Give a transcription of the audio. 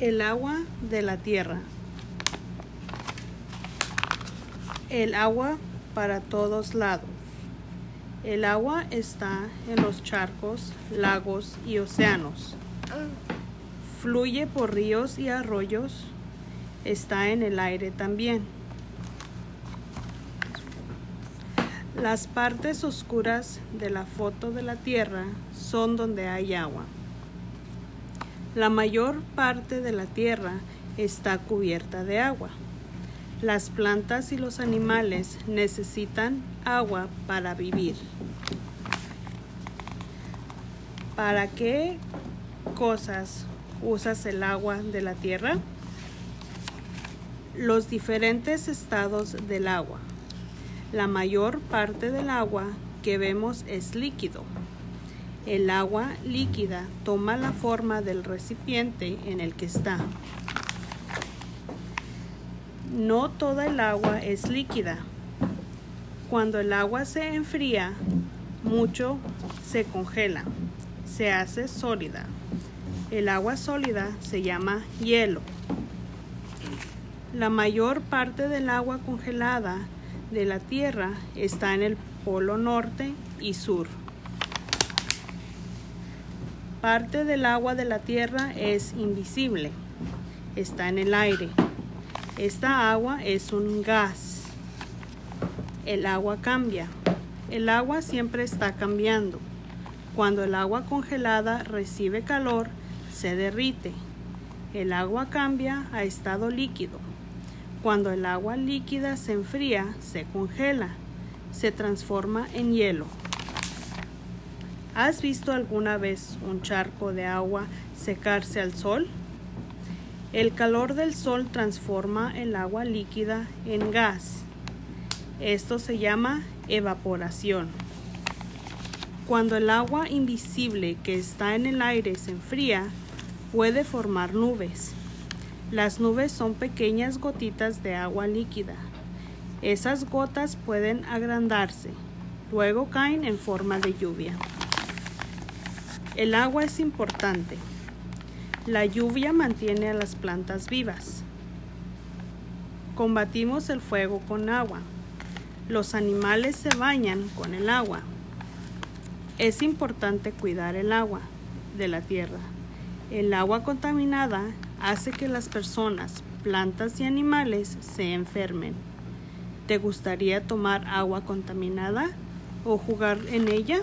El agua de la tierra. El agua para todos lados. El agua está en los charcos, lagos y océanos. Fluye por ríos y arroyos. Está en el aire también. Las partes oscuras de la foto de la Tierra son donde hay agua. La mayor parte de la Tierra está cubierta de agua. Las plantas y los animales necesitan agua para vivir. ¿Para qué cosas usas el agua de la tierra? Los diferentes estados del agua. La mayor parte del agua que vemos es líquido. El agua líquida toma la forma del recipiente en el que está. No toda el agua es líquida. Cuando el agua se enfría, mucho se congela, se hace sólida. El agua sólida se llama hielo. La mayor parte del agua congelada de la Tierra está en el Polo Norte y Sur. Parte del agua de la Tierra es invisible, está en el aire. Esta agua es un gas. El agua cambia. El agua siempre está cambiando. Cuando el agua congelada recibe calor, se derrite. El agua cambia a estado líquido. Cuando el agua líquida se enfría, se congela, se transforma en hielo. ¿Has visto alguna vez un charco de agua secarse al sol? El calor del sol transforma el agua líquida en gas. Esto se llama evaporación. Cuando el agua invisible que está en el aire se enfría, puede formar nubes. Las nubes son pequeñas gotitas de agua líquida. Esas gotas pueden agrandarse, luego caen en forma de lluvia. El agua es importante. La lluvia mantiene a las plantas vivas. Combatimos el fuego con agua. Los animales se bañan con el agua. Es importante cuidar el agua de la tierra. El agua contaminada hace que las personas, plantas y animales se enfermen. ¿Te gustaría tomar agua contaminada o jugar en ella?